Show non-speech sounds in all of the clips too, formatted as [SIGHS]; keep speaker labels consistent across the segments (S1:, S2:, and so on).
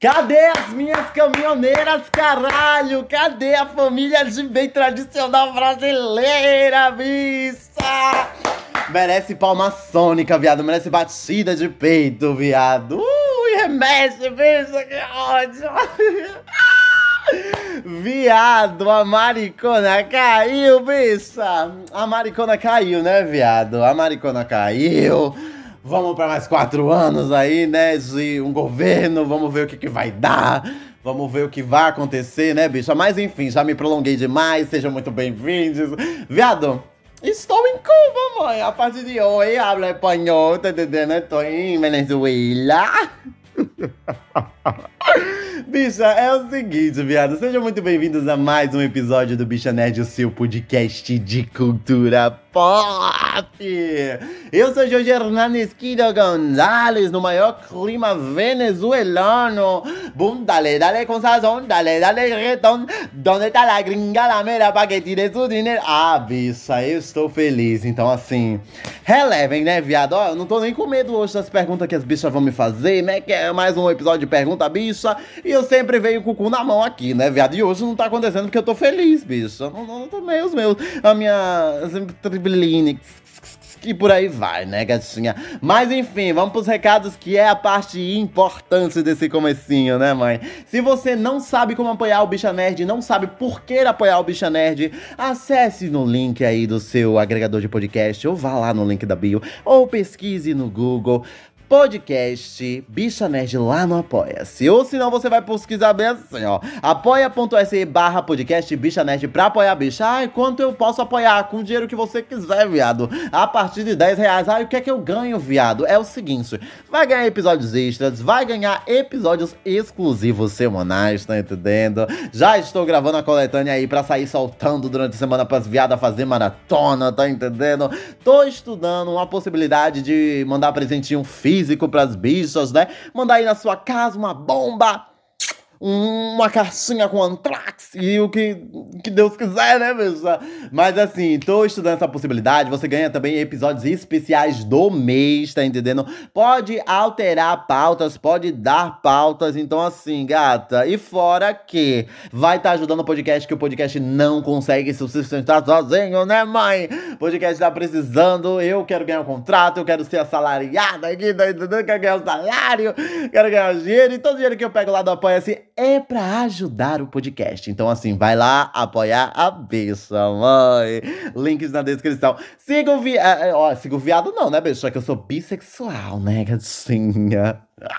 S1: Cadê as minhas caminhoneiras, caralho? Cadê a família de bem tradicional brasileira, bicha? Merece palma sônica, viado. Merece batida de peito, viado. Ui, remexe, bicha, que ódio. [LAUGHS] Viado, a maricona caiu, bicha. A maricona caiu, né, viado? A maricona caiu. Vamos para mais quatro anos aí, né? De um governo. Vamos ver o que, que vai dar. Vamos ver o que vai acontecer, né, bicha? Mas enfim, já me prolonguei demais. Sejam muito bem-vindos. Viado, Estou em Cuba, mãe. A partir de hoje, hablo espanhol, tá entendendo? Estou em Venezuela. [LAUGHS] Bicha, é o seguinte, viado. Sejam muito bem-vindos a mais um episódio do Bicha Nerd, o seu podcast de cultura pop. Eu sou Jorge Hernanes Quido Gonzalez, no maior clima venezuelano. Boom, dale, dale com sazón, dale, dale reggaeton. Donde tá la gringa, la mera, pa que tire su dinheiro? Ah, bicha, eu estou feliz. Então, assim, relevem, né, viado? Ó, eu não tô nem com medo hoje das perguntas que as bichas vão me fazer, né? Que é mais um episódio de Pergunta Bicha. E eu sempre venho com o cu na mão aqui, né, viado? E hoje não tá acontecendo porque eu tô feliz, bicha. Não, não, não os meus, a minha tribilinix e por aí vai, né, gatinha? Mas enfim, vamos pros recados que é a parte importante desse comecinho, né, mãe? Se você não sabe como apoiar o Bicha Nerd, não sabe por que apoiar o Bicha Nerd, acesse no link aí do seu agregador de podcast, ou vá lá no link da bio, ou pesquise no Google podcast Bicha Nerd lá no Apoia-se. Ou senão você vai pesquisar bem assim, ó. apoia.se barra podcast Bicha Nerd pra apoiar a bicha. Ai, quanto eu posso apoiar? Com o dinheiro que você quiser, viado. A partir de 10 reais. Ai, o que é que eu ganho, viado? É o seguinte, vai ganhar episódios extras, vai ganhar episódios exclusivos semanais, tá entendendo? Já estou gravando a coletânea aí pra sair soltando durante a semana pras viadas fazer maratona, tá entendendo? Tô estudando uma possibilidade de mandar presentinho físico físico pras bichas, né? Mandar aí na sua casa uma bomba uma caixinha com antrax e o que, que Deus quiser, né, bicha? Mas assim, tô estudando essa possibilidade. Você ganha também episódios especiais do mês, tá entendendo? Pode alterar pautas, pode dar pautas. Então, assim, gata. E fora que vai estar tá ajudando o podcast, que o podcast não consegue se sustentar sozinho, né, mãe? O podcast tá precisando. Eu quero ganhar um contrato, eu quero ser assalariada aqui, tá entendendo? Quero ganhar um salário, quero ganhar dinheiro. E todo dinheiro que eu pego lá do Apoia-se é para ajudar o podcast. Então, assim, vai lá apoiar a bicha, mãe. Links na descrição. Siga o viado. É, ó, siga o viado, não, né, bicha? Que eu sou bissexual, né, gatinha? [LAUGHS]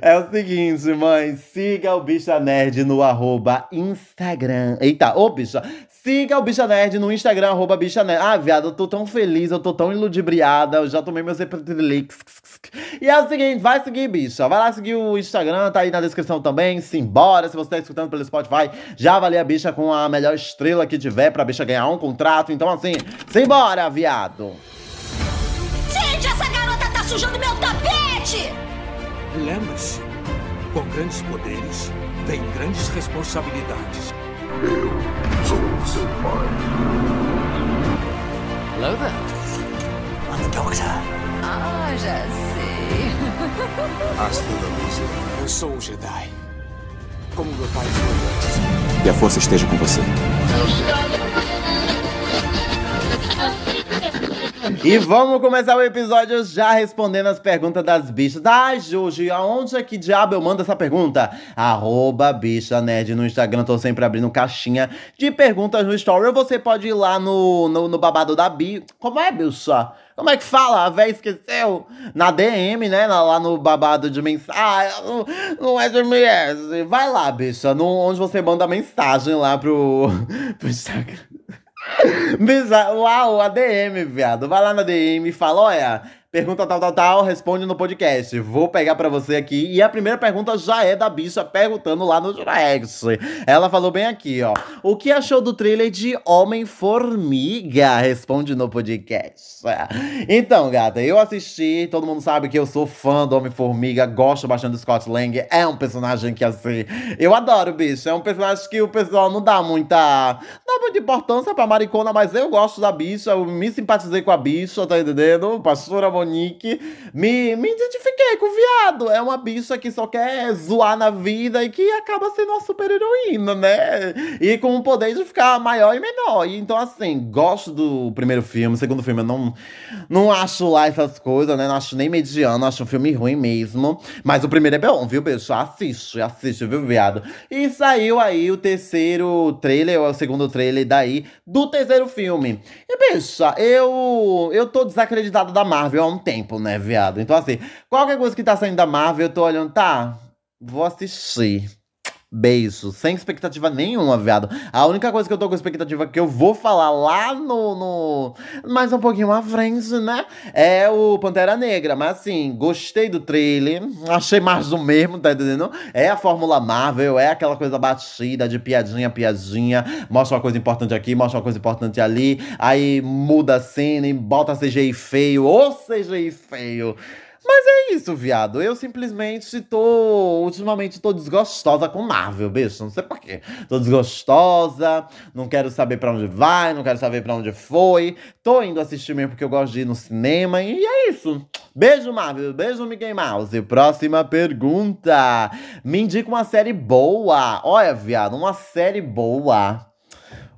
S1: É o seguinte, mãe, siga o Bicha Nerd no arroba Instagram. Eita, ô bicha, siga o Bicha Nerd no Instagram, arroba Bicha Nerd. Ah, viado, eu tô tão feliz, eu tô tão iludibriada, eu já tomei meus epitrelix. E é o seguinte, vai seguir, bicha. Vai lá seguir o Instagram, tá aí na descrição também. Simbora, se você tá escutando pelo Spotify, já avalia a bicha com a melhor estrela que tiver pra bicha ganhar um contrato. Então, assim, simbora, viado.
S2: Gente, essa garota tá sujando meu tapete!
S3: Lembre-se, com grandes poderes, vem grandes responsabilidades.
S4: Eu sou seu pai.
S5: Hello there.
S6: I'm the doctor.
S2: Ah, já sei.
S3: Hasta la vista. Eu sou um Jedi. Como meu pai foi antes.
S5: Que a força esteja com você.
S1: E vamos começar o episódio já respondendo as perguntas das bichas. Ai, Juju, aonde é que diabo eu mando essa pergunta? Arroba bicha nerd no Instagram, tô sempre abrindo caixinha de perguntas no story. Ou você pode ir lá no, no, no babado da Bi. Como é, bicha? Como é que fala? A véia esqueceu? Na DM, né? Lá no babado de mensagem. Não é SMS. Vai lá, bicha. No, onde você manda mensagem lá pro, [LAUGHS] pro Instagram. Uau, ADM, viado. Vai lá na DM e fala: olha, Pergunta tal, tal, tal, responde no podcast. Vou pegar para você aqui. E a primeira pergunta já é da bicha perguntando lá no direct. Ela falou bem aqui, ó. O que achou do trailer de Homem-Formiga? Responde no podcast. Então, gata, eu assisti. Todo mundo sabe que eu sou fã do Homem-Formiga. Gosto bastante do Scott Lang. É um personagem que, assim, eu adoro, bicho. É um personagem que o pessoal não dá muita. Não dá muita importância pra maricona, mas eu gosto da bicha. Eu me simpatizei com a bicha, tá entendendo? Pastora Monique Monique, me, me identifiquei com o viado. É uma bicha que só quer zoar na vida e que acaba sendo uma super heroína, né? E com o poder de ficar maior e menor. E, então, assim, gosto do primeiro filme. Segundo filme eu não, não acho lá essas coisas, né? Não acho nem mediano, acho um filme ruim mesmo. Mas o primeiro é bom, viu, bicho? Assiste, assiste, viu, viado? E saiu aí o terceiro trailer, ou o segundo trailer daí, do terceiro filme. E, bicha, eu, eu tô desacreditado da Marvel um tempo, né, viado? Então, assim, qualquer coisa que tá saindo da Marvel, eu tô olhando, tá, vou assistir. Beijo, sem expectativa nenhuma, viado. A única coisa que eu tô com expectativa que eu vou falar lá no, no. Mais um pouquinho à frente, né? É o Pantera Negra. Mas assim, gostei do trailer. Achei mais do mesmo, tá entendendo? É a Fórmula Marvel, é aquela coisa batida de piadinha, piadinha. Mostra uma coisa importante aqui, mostra uma coisa importante ali. Aí muda a cena e bota CGI feio, ou CGI feio. Mas é isso, viado. Eu simplesmente tô. Ultimamente tô desgostosa com Marvel, bicho. Não sei porquê. Tô desgostosa, não quero saber pra onde vai, não quero saber pra onde foi. Tô indo assistir mesmo porque eu gosto de ir no cinema. E é isso. Beijo, Marvel. Beijo, Mickey Mouse. Próxima pergunta. Me indica uma série boa. Olha, viado, uma série boa.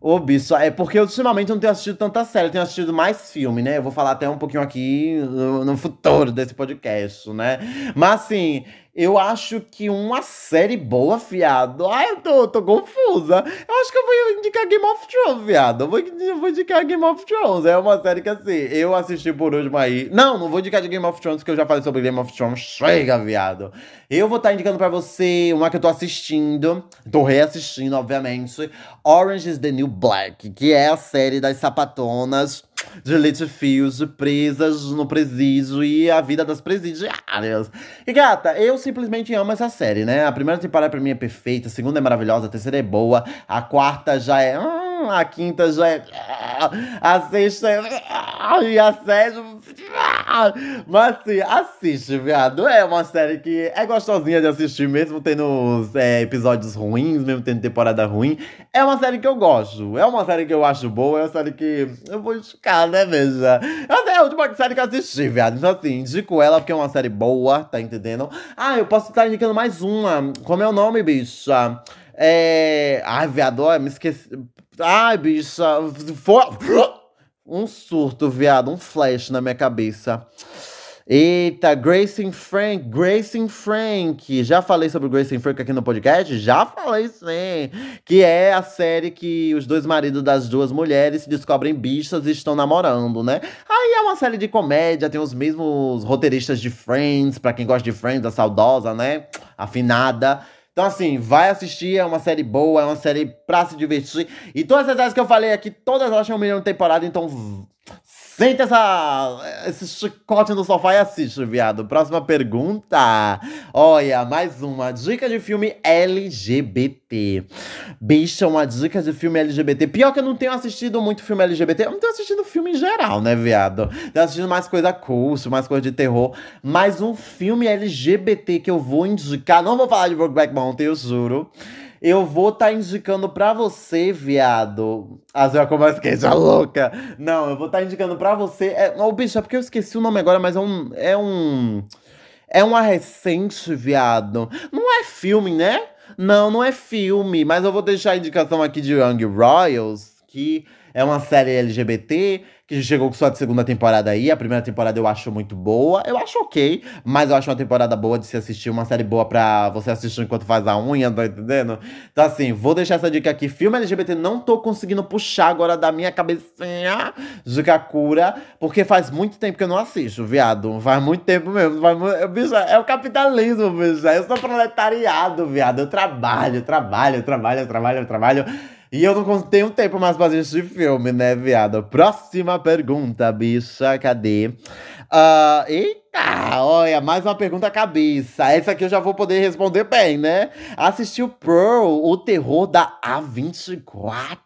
S1: Ô, bicho, é porque eu ultimamente não tenho assistido tanta série, eu tenho assistido mais filme, né? Eu vou falar até um pouquinho aqui no, no futuro desse podcast, né? Mas assim, eu acho que uma série boa, fiado. Ai, eu tô, tô confusa. Eu acho que eu vou indicar Game of Thrones, viado. Eu vou, eu vou indicar Game of Thrones. É uma série que, assim, eu assisti por último aí. Não, não vou indicar de Game of Thrones, porque eu já falei sobre Game of Thrones. Chega, viado. Eu vou estar tá indicando pra você uma que eu tô assistindo. Tô reassistindo, obviamente. Orange is the New Black, que é a série das sapatonas de leite fios presas no presídio e a vida das presidiárias. E gata, eu simplesmente amo essa série, né? A primeira temporada pra mim é perfeita, a segunda é maravilhosa, a terceira é boa, a quarta já é. Hum, a quinta já é. A sexta é. E a sétima. Mas assim, assiste, viado. É uma série que é gostosinha de assistir, mesmo tendo é, episódios ruins, mesmo tendo temporada ruim. É uma série que eu gosto. É uma série que eu acho boa, é uma série que eu vou indicar, né, veja? Essa é a última série que eu assisti, viado. Então, assim, indico ela porque é uma série boa, tá entendendo? Ah, eu posso estar indicando mais uma. Como é o nome, bicha? É. Ai, viado, me esqueci. Ai, bicha. For... Um surto, viado, um flash na minha cabeça. Eita, Grace Frank, Grace Frank. Já falei sobre Grace Frank aqui no podcast? Já falei sim. Que é a série que os dois maridos das duas mulheres se descobrem bichas e estão namorando, né? Aí é uma série de comédia, tem os mesmos roteiristas de Friends, para quem gosta de Friends, a saudosa, né? Afinada. Então, assim, vai assistir, é uma série boa, é uma série pra se divertir. E todas as séries que eu falei aqui, todas elas um milhão de temporada, então Senta essa, esse chicote no sofá e assiste, viado. Próxima pergunta. Olha, mais uma. Dica de filme LGBT. Bicha, uma dica de filme LGBT. Pior que eu não tenho assistido muito filme LGBT. Eu não tenho assistido filme em geral, né, viado? Tenho assistido mais coisa curso, mais coisa de terror. Mas um filme LGBT que eu vou indicar. Não vou falar de Brokeback Mountain, eu juro eu vou estar tá indicando pra você, viado. As eu começo que já louca. Não, eu vou estar tá indicando pra você. É, oh, bicho, é porque eu esqueci o nome agora, mas é um. É um. É uma recente, viado. Não é filme, né? Não, não é filme, mas eu vou deixar a indicação aqui de Young Royals, que é uma série LGBT que chegou com sua segunda temporada aí. A primeira temporada eu acho muito boa. Eu acho ok, mas eu acho uma temporada boa de se assistir, uma série boa pra você assistir enquanto faz a unha, tá entendendo? Então, assim, vou deixar essa dica aqui. Filme LGBT não tô conseguindo puxar agora da minha cabecinha de porque faz muito tempo que eu não assisto, viado. Faz muito tempo mesmo. Faz muito... Bicho, é o capitalismo, bicho. Eu sou proletariado, viado. Eu trabalho, trabalho, trabalho, trabalho, trabalho. E eu não tenho tempo mais pra assistir filme, né, viado? Próxima pergunta, bicha, cadê? Uh, eita, olha, mais uma pergunta cabeça. Essa aqui eu já vou poder responder bem, né? Assistiu Pearl, o terror da A24.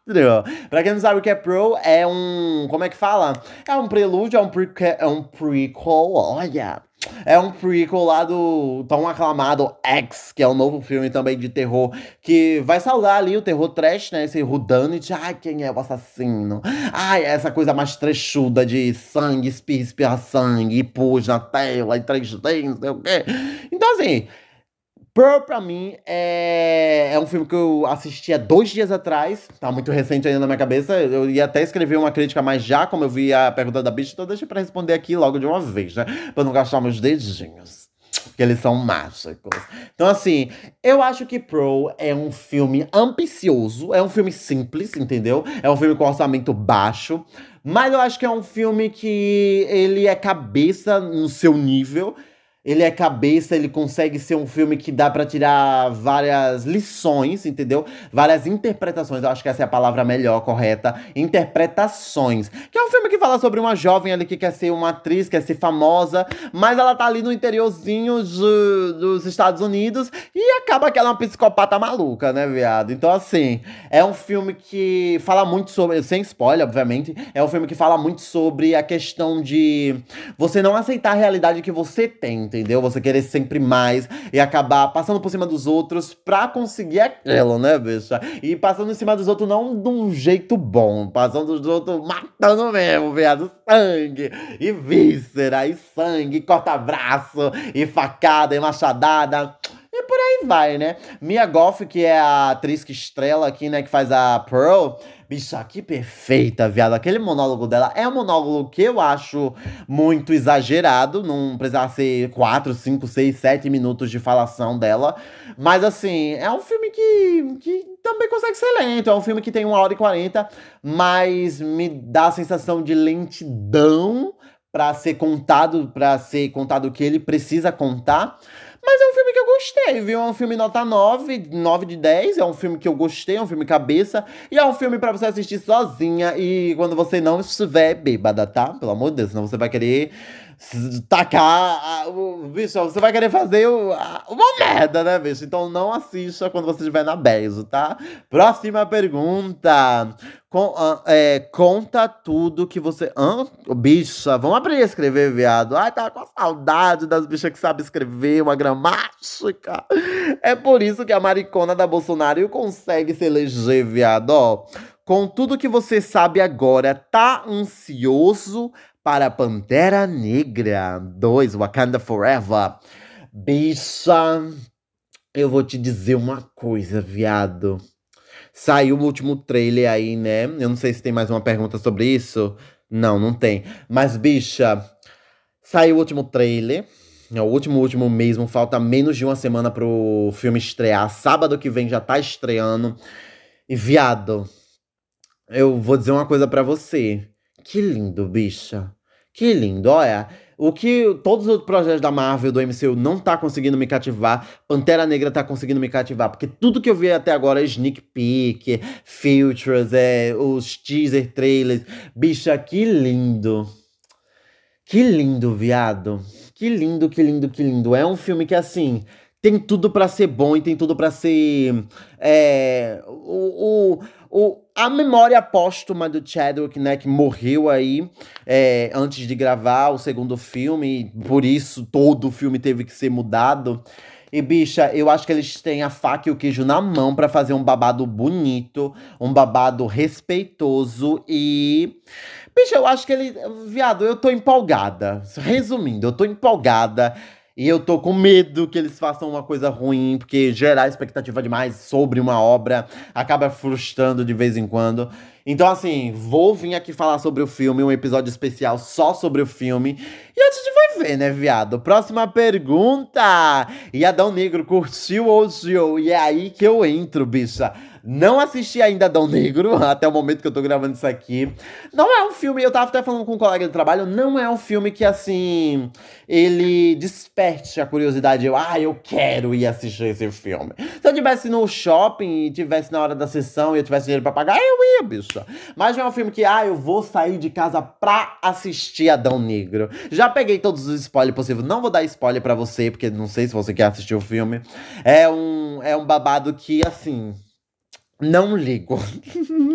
S1: Pra quem não sabe o que é Pearl, é um. Como é que fala? É um prelúdio, é um, prequel, é um prequel, olha É um prequel lá do tão aclamado X, que é um novo filme também de terror, que vai saudar ali o terror trash, né? Esse whodunit. Ai, quem é o assassino? Ai, essa coisa mais trechuda de sangue, espirra, sangue, e pus na tela, e 3D, não sei o quê. Então, assim, Pearl, pra mim, é... é um filme que eu assisti há dois dias atrás. Tá muito recente ainda na minha cabeça. Eu ia até escrever uma crítica, mas já, como eu vi a pergunta da bicha, então deixa pra responder aqui logo de uma vez, né? Pra não gastar meus dedinhos. Porque eles são mágicos. Então, assim, eu acho que Pro é um filme ambicioso, é um filme simples, entendeu? É um filme com orçamento baixo. Mas eu acho que é um filme que ele é cabeça no seu nível. Ele é cabeça, ele consegue ser um filme que dá para tirar várias lições, entendeu? Várias interpretações, eu acho que essa é a palavra melhor, correta. Interpretações. Que é um filme que fala sobre uma jovem ali que quer ser uma atriz, quer ser famosa, mas ela tá ali no interiorzinho de, dos Estados Unidos e acaba que ela é uma psicopata maluca, né, viado? Então, assim, é um filme que fala muito sobre. Sem spoiler, obviamente. É um filme que fala muito sobre a questão de você não aceitar a realidade que você tem entendeu? Você querer sempre mais e acabar passando por cima dos outros pra conseguir aquilo, né, bicha? E passando em cima dos outros não de um jeito bom, passando dos outros matando mesmo, viado. Sangue e víscera, e sangue, corta-braço, e facada, e machadada. Aí vai, né? Mia Goff, que é a atriz que estrela aqui, né, que faz a Pearl, Bicha, que perfeita, viado. Aquele monólogo dela é um monólogo que eu acho muito exagerado. Não precisava ser 4, 5, 6, 7 minutos de falação dela. Mas, assim, é um filme que, que também consegue ser lento. É um filme que tem 1 hora e 40, mas me dá a sensação de lentidão para ser contado, para ser contado o que ele precisa contar. Mas é um filme que eu gostei, viu? É um filme nota 9, 9 de 10. É um filme que eu gostei, é um filme cabeça. E é um filme para você assistir sozinha e quando você não estiver bêbada, tá? Pelo amor de Deus, senão você vai querer tacar o bicho, você vai querer fazer uma merda, né, bicho? Então não assista quando você estiver na Bezo, tá? Próxima pergunta. Com, uh, é, conta tudo que você. Hã? Bicha, vamos aprender a escrever, viado. Ai, tá com saudade das bichas que sabem escrever, uma gramática. É por isso que a maricona da Bolsonaro consegue se eleger, viado. Ó, com tudo que você sabe agora, tá ansioso para Pantera Negra 2, Wakanda Forever. Bicha, eu vou te dizer uma coisa, viado. Saiu o último trailer aí, né? Eu não sei se tem mais uma pergunta sobre isso. Não, não tem. Mas, bicha, saiu o último trailer. É o último, último mesmo. Falta menos de uma semana pro filme estrear. Sábado que vem já tá estreando. E, viado, eu vou dizer uma coisa para você. Que lindo, bicha. Que lindo, olha. O que todos os projetos da Marvel, do MCU, não tá conseguindo me cativar, Pantera Negra tá conseguindo me cativar. Porque tudo que eu vi até agora é sneak peek, filters, é, os teaser trailers. Bicha, que lindo. Que lindo, viado. Que lindo, que lindo, que lindo. É um filme que, assim, tem tudo para ser bom e tem tudo para ser. É, o, o, o, a memória póstuma do Chadwick, né, que morreu aí é, antes de gravar o segundo filme, por isso todo o filme teve que ser mudado. E, bicha, eu acho que eles têm a faca e o queijo na mão para fazer um babado bonito, um babado respeitoso e. Bicha, eu acho que ele. Viado, eu tô empolgada. Resumindo, eu tô empolgada. E eu tô com medo que eles façam uma coisa ruim, porque gerar expectativa demais sobre uma obra acaba frustrando de vez em quando. Então, assim, vou vir aqui falar sobre o filme, um episódio especial só sobre o filme. E a gente vai ver, né, viado? Próxima pergunta! E Adão Negro curtiu ou odiou? E é aí que eu entro, bicha. Não assisti ainda Dão Negro, [LAUGHS] até o momento que eu tô gravando isso aqui. Não é um filme, eu tava até falando com um colega de trabalho, não é um filme que, assim, ele desperte a curiosidade. Eu, ah, eu quero ir assistir esse filme. Se eu tivesse no shopping e tivesse na hora da sessão e eu tivesse dinheiro pra pagar, eu ia, bicho. Mas não é um filme que, ah, eu vou sair de casa pra assistir Adão Negro. Já peguei todos os spoilers possíveis. Não vou dar spoiler para você, porque não sei se você quer assistir o filme. É um, é um babado que, assim Não ligo.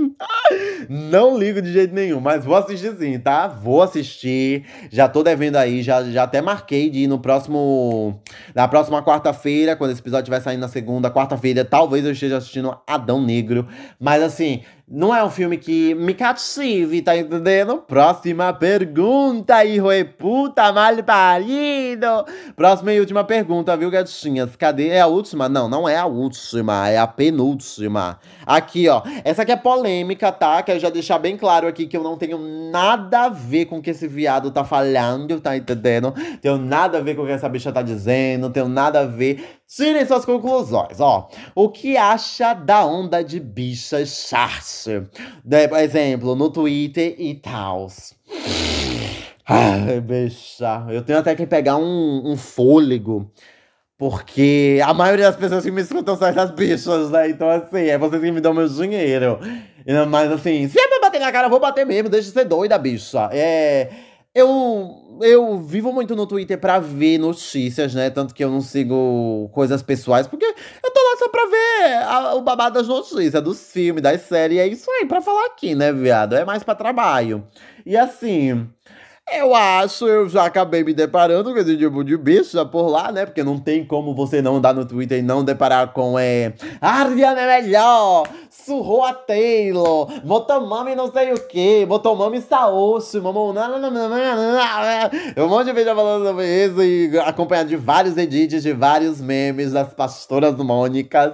S1: [LAUGHS] não ligo de jeito nenhum, mas vou assistir sim, tá? Vou assistir. Já tô devendo aí, já, já até marquei de ir no próximo. Na próxima quarta-feira, quando esse episódio vai sair na segunda, quarta-feira, talvez eu esteja assistindo Adão Negro. Mas assim, não é um filme que me cative, tá entendendo? Próxima pergunta, hijo de puta mal parido. Próxima e última pergunta, viu, gatinhas? Cadê? É a última? Não, não é a última, é a penúltima. Aqui, ó. Essa aqui é polêmica, tá? Quero já deixar bem claro aqui que eu não tenho nada a ver com o que esse viado tá falando, tá entendendo? Tenho nada a ver com o que essa bicha tá dizendo, tenho nada a ver. Tirem suas conclusões, ó. O que acha da onda de bichas chars? Por exemplo, no Twitter e tal. [SIGHS] Ai, bicha. Eu tenho até que pegar um, um fôlego. Porque a maioria das pessoas que me escutam são essas bichas, né? Então, assim, é vocês que me dão meu dinheiro. Mas, assim, se é pra bater na cara, eu vou bater mesmo. Deixa de ser doida, bicha. É. Eu, eu vivo muito no Twitter pra ver notícias, né? Tanto que eu não sigo coisas pessoais, porque eu tô lá só pra ver a, o babado das notícias, dos filmes, das séries. É isso aí, pra falar aqui, né, viado? É mais pra trabalho. E assim. Eu acho, eu já acabei me deparando com esse tipo de bicha por lá, né? Porque não tem como você não andar no Twitter e não deparar com é. Ariana é melhor! Surrou a Taylor! Motomami não sei o que! Motomami Saoshi! Mamão. Um monte de vídeo falando sobre isso e acompanhado de vários edits, de vários memes das pastoras mônicas.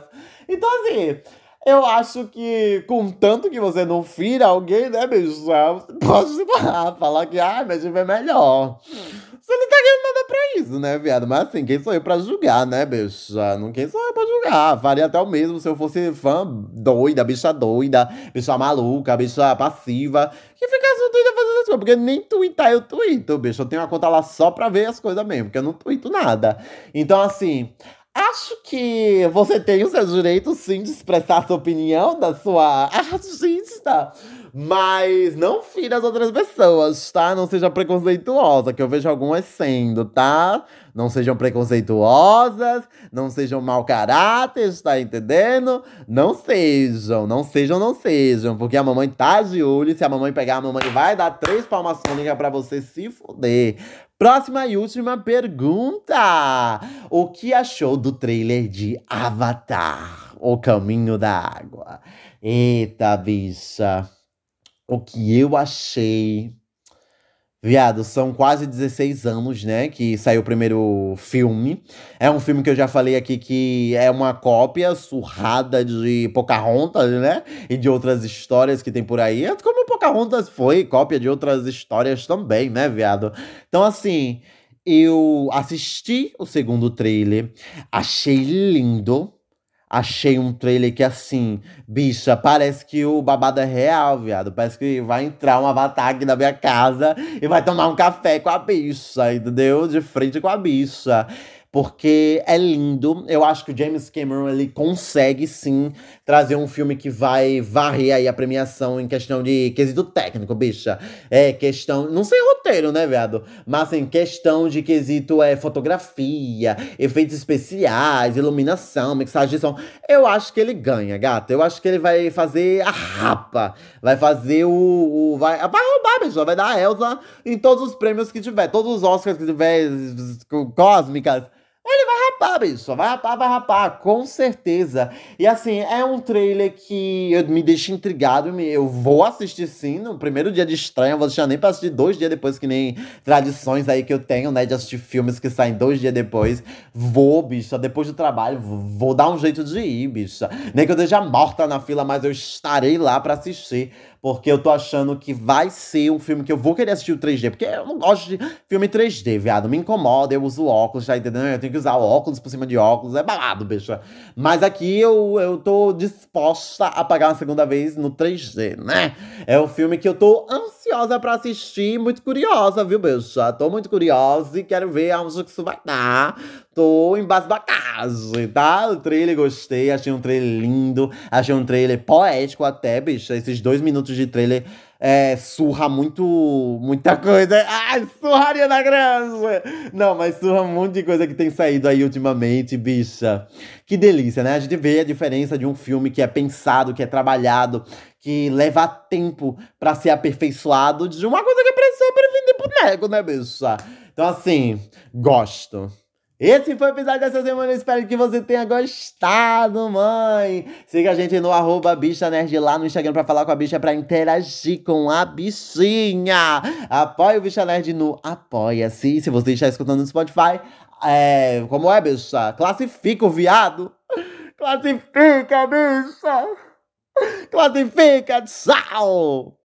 S1: Então, assim. Eu acho que, contanto que você não fira alguém, né, bicho? Você pode [LAUGHS] falar que, ah, meu time melhor. Você não tá ganhando nada pra isso, né, viado? Mas assim, quem sou eu pra julgar, né, bicho? Não quem sou eu pra julgar? Faria até o mesmo se eu fosse fã doida, bicha doida, bicha maluca, bicha passiva, que ficasse doida fazendo as coisas. Porque nem twittar eu twito, bicho. Eu tenho uma conta lá só pra ver as coisas mesmo, porque eu não twito nada. Então, assim. Acho que você tem o seu direito, sim, de expressar sua opinião da sua artista. Mas não fira as outras pessoas, tá? Não seja preconceituosa, que eu vejo algumas sendo, tá? Não sejam preconceituosas, não sejam mau caráter, tá entendendo? Não sejam, não sejam, não sejam. Porque a mamãe tá de olho. Se a mamãe pegar, a mamãe vai dar três palmas fônicas pra você se fuder. Próxima e última pergunta. O que achou do trailer de Avatar? O Caminho da Água. Eita, bicha. O que eu achei. Viado, são quase 16 anos, né, que saiu o primeiro filme. É um filme que eu já falei aqui que é uma cópia surrada de Pocahontas, né? E de outras histórias que tem por aí. Como Pocahontas foi cópia de outras histórias também, né, viado? Então, assim, eu assisti o segundo trailer, achei lindo. Achei um trailer que, assim, bicha, parece que o babado é real, viado. Parece que vai entrar um avatar aqui na minha casa e vai tomar um café com a bicha, entendeu? De frente com a bicha porque é lindo. Eu acho que o James Cameron ele consegue sim trazer um filme que vai varrer aí a premiação em questão de quesito técnico, bicha. É questão, não sei roteiro, né, viado? Mas assim, questão de quesito é fotografia, efeitos especiais, iluminação, mixagem de som. Eu acho que ele ganha, gata. Eu acho que ele vai fazer a rapa, vai fazer o, o vai, vai roubar, bicha, vai dar a Elsa em todos os prêmios que tiver, todos os Oscars que tiver cósmicas. Ele vai rapar, bicho. Vai rapar, vai rapar, com certeza. E assim, é um trailer que me deixa intrigado. Eu vou assistir sim no primeiro dia de estreia. Eu vou deixar nem pra assistir dois dias depois, que nem tradições aí que eu tenho, né? De assistir filmes que saem dois dias depois. Vou, bicha, depois do trabalho, vou dar um jeito de ir, bicha. Nem que eu esteja morta na fila, mas eu estarei lá para assistir porque eu tô achando que vai ser um filme que eu vou querer assistir o 3D, porque eu não gosto de filme 3D, viado. Me incomoda, eu uso óculos, tá entendendo? Eu tenho que usar óculos por cima de óculos, é balado, bicha. Mas aqui eu, eu tô disposta a pagar uma segunda vez no 3D, né? É um filme que eu tô ansiosa pra assistir, muito curiosa, viu, bicha? Tô muito curiosa e quero ver aonde que isso vai dar tô embasbacado, tá? O trailer gostei, achei um trailer lindo, achei um trailer poético até, bicho. Esses dois minutos de trailer é, surra muito. muita [LAUGHS] coisa. Ai, surraria na Grande! Não, mas surra um monte de coisa que tem saído aí ultimamente, bicha. Que delícia, né? A gente vê a diferença de um filme que é pensado, que é trabalhado, que leva tempo para ser aperfeiçoado, de uma coisa que é pra vender boneco, né, bicha? Então, assim, gosto. Esse foi o episódio dessa semana. Espero que você tenha gostado, mãe. Siga a gente no arroba bicha nerd lá no Instagram pra falar com a bicha, pra interagir com a bichinha. Apoie o Bicha Nerd no Apoia-se. Se você está escutando no Spotify, é, como é, bicha? Classifica o viado. Classifica, bicha. Classifica, tchau.